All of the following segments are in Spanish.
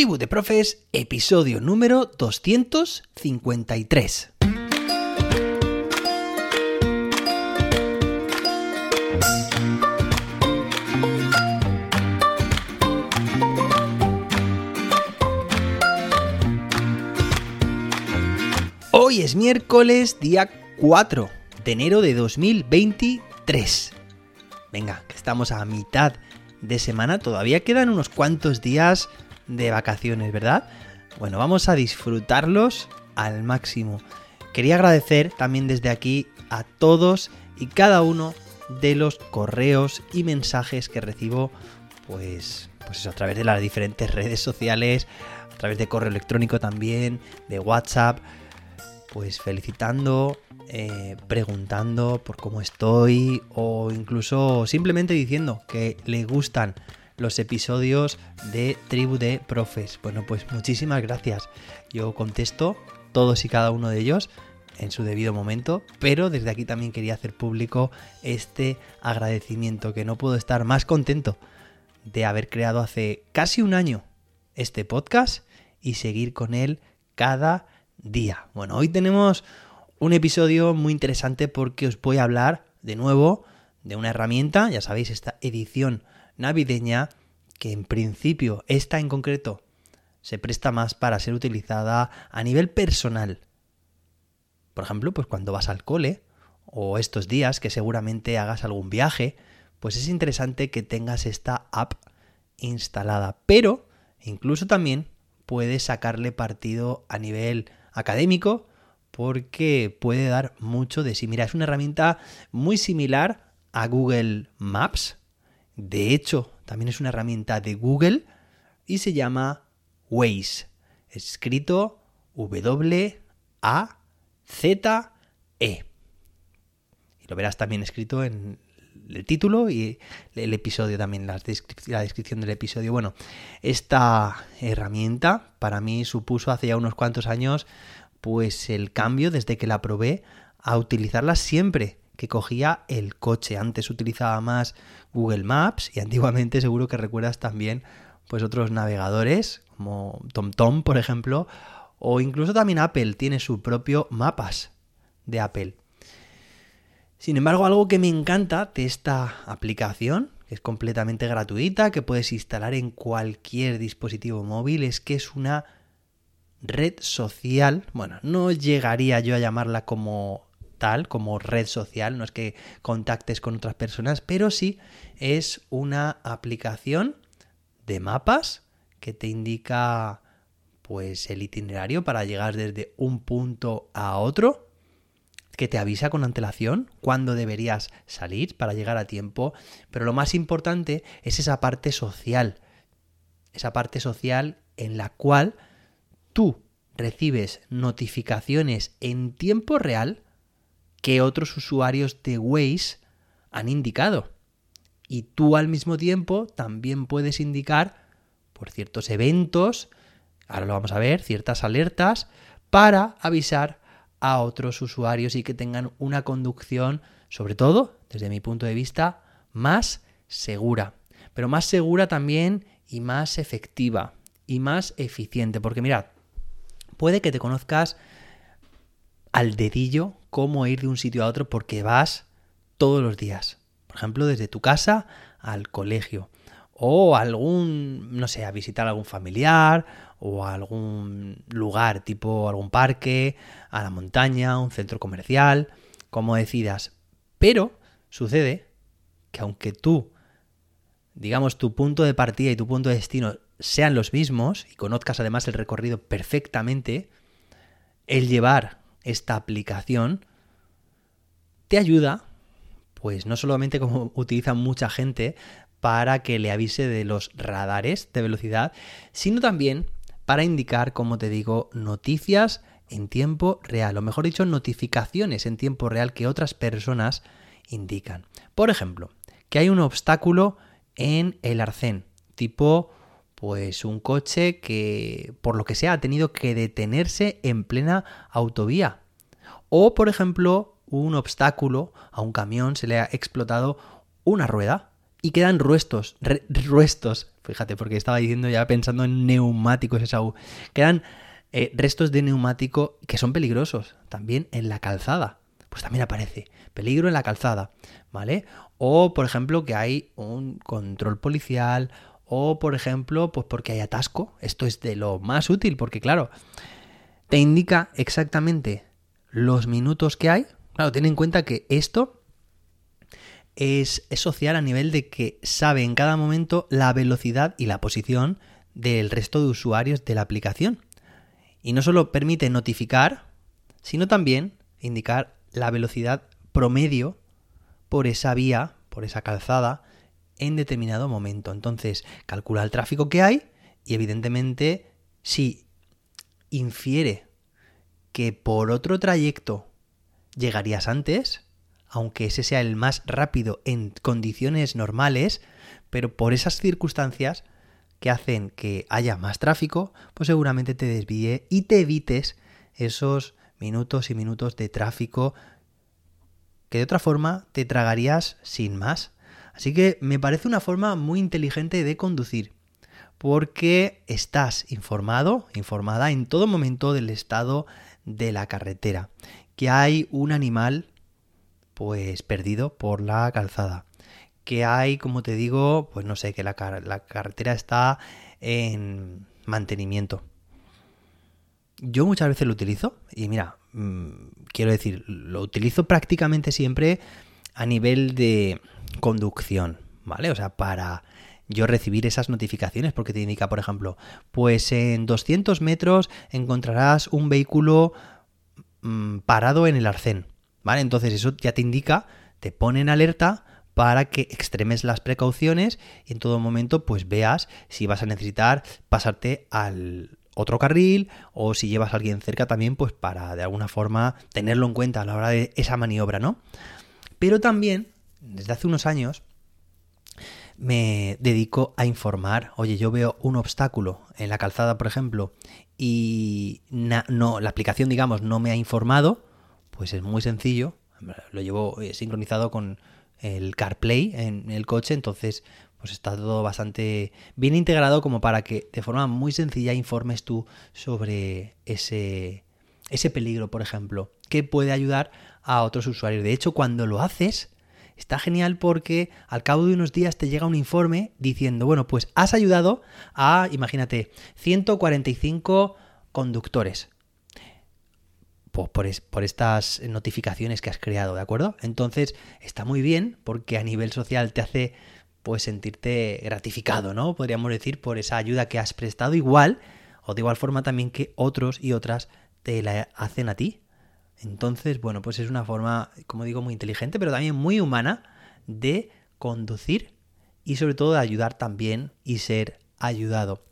Tribu de Profes, episodio número 253. Hoy es miércoles, día 4 de enero de 2023. Venga, que estamos a mitad de semana, todavía quedan unos cuantos días de vacaciones, ¿verdad? Bueno, vamos a disfrutarlos al máximo. Quería agradecer también desde aquí a todos y cada uno de los correos y mensajes que recibo, pues, pues a través de las diferentes redes sociales, a través de correo electrónico también, de WhatsApp, pues felicitando, eh, preguntando por cómo estoy o incluso simplemente diciendo que le gustan los episodios de Tribu de Profes. Bueno, pues muchísimas gracias. Yo contesto todos y cada uno de ellos en su debido momento, pero desde aquí también quería hacer público este agradecimiento, que no puedo estar más contento de haber creado hace casi un año este podcast y seguir con él cada día. Bueno, hoy tenemos un episodio muy interesante porque os voy a hablar de nuevo de una herramienta, ya sabéis, esta edición navideña, que en principio esta en concreto se presta más para ser utilizada a nivel personal. Por ejemplo, pues cuando vas al cole o estos días que seguramente hagas algún viaje, pues es interesante que tengas esta app instalada. Pero incluso también puedes sacarle partido a nivel académico porque puede dar mucho de sí. Mira, es una herramienta muy similar a Google Maps, de hecho, también es una herramienta de Google y se llama Waze. Escrito W-A-Z-E. Y lo verás también escrito en el título y el episodio también, la, descripción del episodio. Bueno, esta herramienta para mí supuso hace ya unos cuantos años pues el cambio desde que la probé a utilizarla siempre que cogía el coche. Antes utilizaba más Google Maps y antiguamente seguro que recuerdas también pues otros navegadores como TomTom, por ejemplo, o incluso también Apple tiene su propio mapas de Apple. Sin embargo, algo que me encanta de esta aplicación, que es completamente gratuita, que puedes instalar en cualquier dispositivo móvil, es que es una red social, bueno, no llegaría yo a llamarla como tal, como red social, no es que contactes con otras personas, pero sí es una aplicación de mapas que te indica pues el itinerario para llegar desde un punto a otro, que te avisa con antelación cuándo deberías salir para llegar a tiempo, pero lo más importante es esa parte social, esa parte social en la cual tú recibes notificaciones en tiempo real que otros usuarios de Waze han indicado. Y tú al mismo tiempo también puedes indicar por ciertos eventos, ahora lo vamos a ver, ciertas alertas, para avisar a otros usuarios y que tengan una conducción, sobre todo, desde mi punto de vista, más segura. Pero más segura también y más efectiva y más eficiente. Porque mirad, puede que te conozcas al dedillo cómo ir de un sitio a otro porque vas todos los días. Por ejemplo, desde tu casa al colegio. O algún, no sé, a visitar a algún familiar o a algún lugar tipo algún parque, a la montaña, un centro comercial, como decidas. Pero sucede que aunque tú, digamos, tu punto de partida y tu punto de destino sean los mismos y conozcas además el recorrido perfectamente, el llevar esta aplicación te ayuda, pues no solamente como utiliza mucha gente para que le avise de los radares de velocidad, sino también para indicar, como te digo, noticias en tiempo real, o mejor dicho, notificaciones en tiempo real que otras personas indican. Por ejemplo, que hay un obstáculo en el arcén, tipo pues un coche que por lo que sea ha tenido que detenerse en plena autovía. O por ejemplo un obstáculo a un camión se le ha explotado una rueda y quedan ruestos, ruestos, fíjate, porque estaba diciendo ya pensando en neumáticos esa U, quedan eh, restos de neumático que son peligrosos también en la calzada. Pues también aparece peligro en la calzada, ¿vale? O, por ejemplo, que hay un control policial, o, por ejemplo, pues porque hay atasco. Esto es de lo más útil, porque, claro, te indica exactamente los minutos que hay. Claro, ten en cuenta que esto es, es social a nivel de que sabe en cada momento la velocidad y la posición del resto de usuarios de la aplicación. Y no solo permite notificar, sino también indicar la velocidad promedio por esa vía, por esa calzada, en determinado momento. Entonces, calcula el tráfico que hay y evidentemente si infiere que por otro trayecto llegarías antes, aunque ese sea el más rápido en condiciones normales, pero por esas circunstancias que hacen que haya más tráfico, pues seguramente te desvíe y te evites esos minutos y minutos de tráfico que de otra forma te tragarías sin más. Así que me parece una forma muy inteligente de conducir, porque estás informado, informada en todo momento del estado de la carretera, que hay un animal pues perdido por la calzada, que hay, como te digo, pues no sé, que la, carretera está en mantenimiento. Yo muchas veces lo utilizo y mira, mm, quiero decir, lo utilizo prácticamente siempre a nivel de conducción, ¿vale? O sea, para yo recibir esas notificaciones, porque te indica, por ejemplo, pues en 200 metros encontrarás un vehículo mm, parado en el arcén, ¿vale? Entonces eso ya te indica, te pone en alerta para que extremes las precauciones y en todo momento pues veas si vas a necesitar pasarte al otro carril o si llevas a alguien cerca también pues para de alguna forma tenerlo en cuenta a la hora de esa maniobra, ¿no? Pero también desde hace unos años me dedico a informar. Oye, yo veo un obstáculo en la calzada, por ejemplo, y no, la aplicación, digamos, no me ha informado, pues es muy sencillo. Lo llevo eh, sincronizado con el CarPlay en el coche, entonces pues está todo bastante bien integrado como para que de forma muy sencilla informes tú sobre ese, ese peligro, por ejemplo, que puede ayudar a otros usuarios. De hecho, cuando lo haces, está genial porque al cabo de unos días te llega un informe diciendo, bueno, pues has ayudado a, imagínate, 145 conductores. Por, por, estas notificaciones que has creado, ¿de acuerdo? Entonces está muy bien porque a nivel social te hace pues sentirte gratificado, ¿no? Podríamos decir por esa ayuda que has prestado igual o de igual forma también que otros y otras te la hacen a ti. Entonces, bueno, pues es una forma, como digo, muy inteligente, pero también muy humana de conducir y sobre todo de ayudar también y ser ayudado.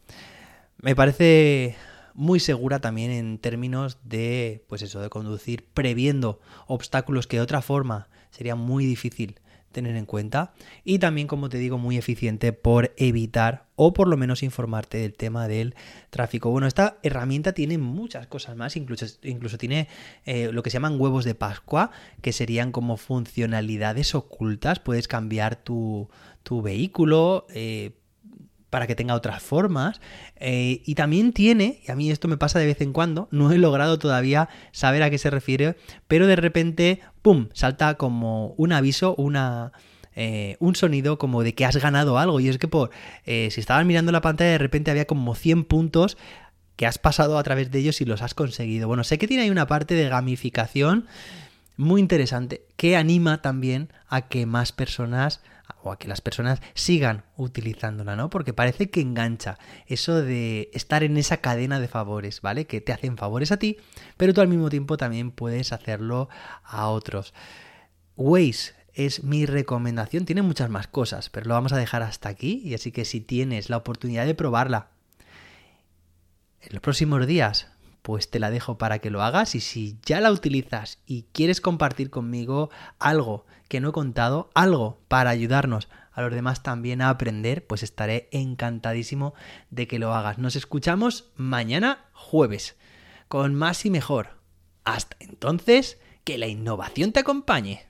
Me parece muy segura también en términos de, pues eso, de conducir previendo obstáculos que de otra forma sería muy difícil tener en cuenta y también como te digo muy eficiente por evitar o por lo menos informarte del tema del tráfico. Bueno, esta herramienta tiene muchas cosas más, incluso, incluso tiene eh, lo que se llaman huevos de Pascua, que serían como funcionalidades ocultas, puedes cambiar tu, tu vehículo, eh, para que tenga otras formas. Eh, y también tiene, y a mí esto me pasa de vez en cuando, no he logrado todavía saber a qué se refiere, pero de repente, ¡pum!, salta como un aviso, una... Eh, un sonido como de que has ganado algo. Y es que por eh, si estabas mirando la pantalla, de repente había como 100 puntos que has pasado a través de ellos y los has conseguido. Bueno, sé que tiene ahí una parte de gamificación muy interesante que anima también a que más personas o a que las personas sigan utilizándola, ¿no? Porque parece que engancha eso de estar en esa cadena de favores, ¿vale? Que te hacen favores a ti, pero tú al mismo tiempo también puedes hacerlo a otros. Waze es mi recomendación, tiene muchas más cosas, pero lo vamos a dejar hasta aquí y así que si tienes la oportunidad de probarla en los próximos días, pues te la dejo para que lo hagas y si ya la utilizas y quieres compartir conmigo algo que no he contado, algo para ayudarnos a los demás también a aprender, pues estaré encantadísimo de que lo hagas. Nos escuchamos mañana jueves con más y mejor. Hasta entonces, que la innovación te acompañe.